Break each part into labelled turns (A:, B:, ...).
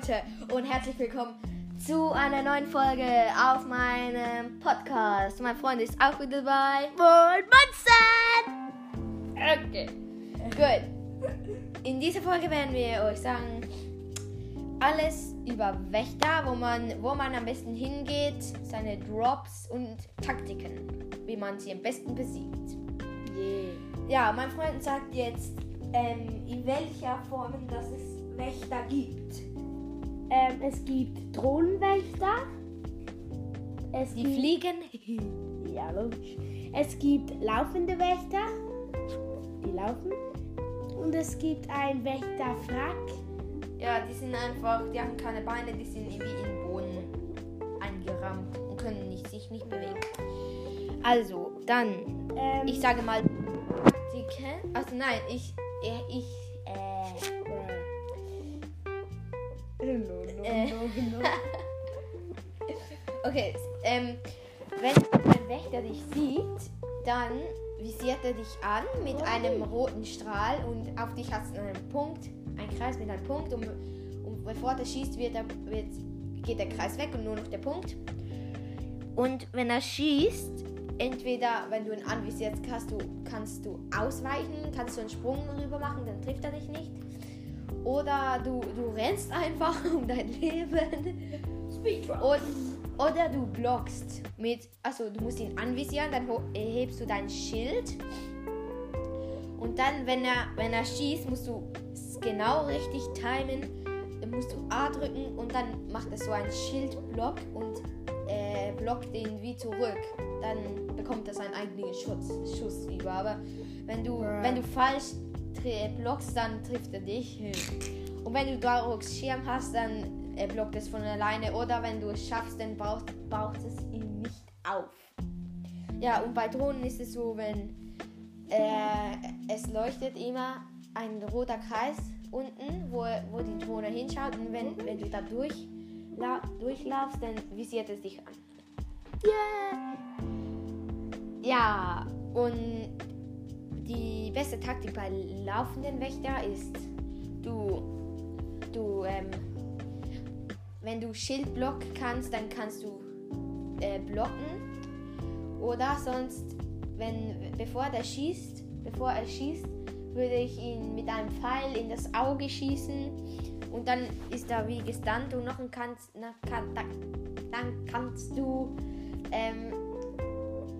A: Leute und herzlich willkommen zu einer neuen Folge auf meinem Podcast. Mein Freund ist auch wieder dabei.
B: Moin Monster!
A: Okay, gut. In dieser Folge werden wir euch sagen alles über Wächter, wo man, wo man am besten hingeht, seine Drops und Taktiken, wie man sie am besten besiegt.
B: Yeah.
A: Ja, mein Freund sagt jetzt, ähm, in welcher Form dass es Wächter gibt.
B: Ähm, es gibt Drohnenwächter. Es
A: Die
B: gibt,
A: fliegen.
B: Ja, logisch. Es gibt laufende Wächter. Die laufen. Und es gibt ein Wächterfrack.
A: Ja, die sind einfach, die haben keine Beine, die sind wie in den Boden eingerammt und können nicht, sich nicht bewegen. Also, dann,
B: Ähm,
A: ich sage mal Taktiken. Also nein, ich, ich,
B: No, no,
A: Äh.
B: no,
A: okay, ähm, wenn ein Wächter dich sieht, dann visiert er dich an mit einem roten Strahl und auf dich hast du einen Punkt, einen Kreis mit einem Punkt und, und bevor der schießt, wird er, wird, geht der Kreis weg und nur noch der Punkt. Und wenn er schießt, entweder wenn du ihn anvisierst, kannst du, kannst du ausweichen, kannst du einen Sprung rüber machen, dann trifft er dich nicht. Oder du, du rennst einfach um dein Leben. Und, oder du blockst mit, also du musst ihn anvisieren, dann hebst du dein Schild. Und dann, wenn er, wenn er schießt, musst du es genau richtig timen. Dann musst du A drücken und dann macht er so einen Schildblock und äh, blockt den wie zurück. Dann bekommt er seinen eigenen Schutz, Schuss über. Aber wenn du, wenn du falsch blockst, dann trifft er dich. Und wenn du Daroks Schirm hast, dann äh, blockt es von alleine. Oder wenn du es schaffst, dann braucht, braucht es ihn nicht auf. Ja, und bei Drohnen ist es so, wenn äh, es leuchtet immer ein roter Kreis unten, wo, wo die Drohne hinschaut. Und wenn, wenn du da durch, la, durchlaufst, dann visiert es dich an.
B: Yeah.
A: Ja, und die beste Taktik bei laufenden Wächter ist, du, du, ähm, wenn du Schildblock kannst, dann kannst du äh, blocken. Oder sonst, wenn, bevor der schießt, bevor er schießt, würde ich ihn mit einem Pfeil in das Auge schießen. Und dann ist er wie gestunt und noch ein kannst, na, kann, da, dann kannst du ähm,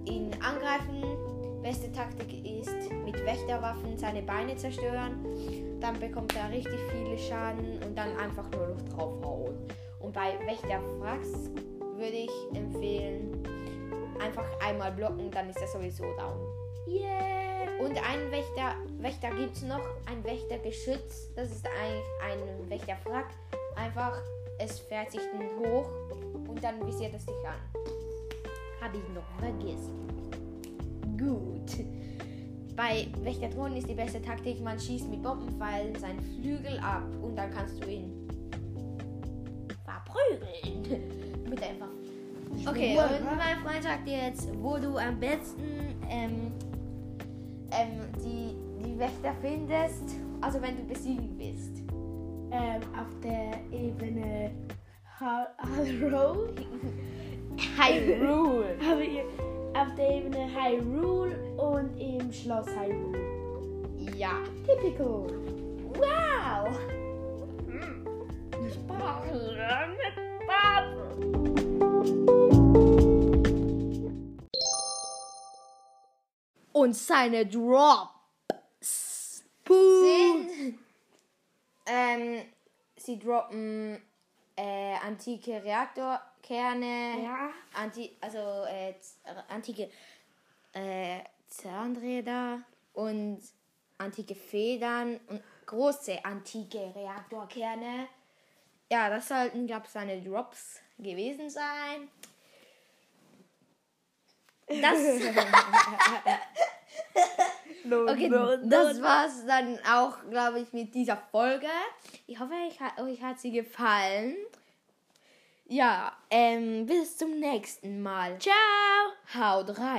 A: ihn angreifen. Beste Taktik ist mit Wächterwaffen seine Beine zerstören. Dann bekommt er richtig viele Schaden und dann einfach nur noch draufhauen. Und bei Wächterfracks würde ich empfehlen, einfach einmal blocken, dann ist er sowieso down.
B: Yeah.
A: Und einen Wächter, Wächter gibt es noch, ein Wächtergeschütz. Das ist eigentlich ein Wächterfrack. Einfach, es fährt sich hoch und dann visiert es dich an. Habe ich noch vergessen. Gut. Bei Wächterdrohnen ist die beste Taktik, man schießt mit Bombenpfeilen seinen Flügel ab und dann kannst du ihn verprügeln. mit einfach. Okay, und mein Freund sagt dir jetzt, wo du am besten ähm, ähm, die, die Wächter findest, also wenn du besiegen willst.
B: Ähm, auf der Ebene Hyrule.
A: Hyrule.
B: Auf der Ebene Hyrule und im Schloss Hyrule.
A: ja.
B: Typical.
A: Wow. Und seine Drops sind, ähm, sie droppen äh, antike Reaktorkerne,
B: Ja.
A: anti, also äh, antike äh, Zahnräder und antike Federn und große antike Reaktorkerne. Ja, das sollten, glaube ich, seine Drops gewesen sein. Das, okay, das war's dann auch, glaube ich, mit dieser Folge. Ich hoffe, ich, ha- euch hat sie gefallen. Ja, ähm, bis zum nächsten Mal.
B: Ciao.
A: Haut rein.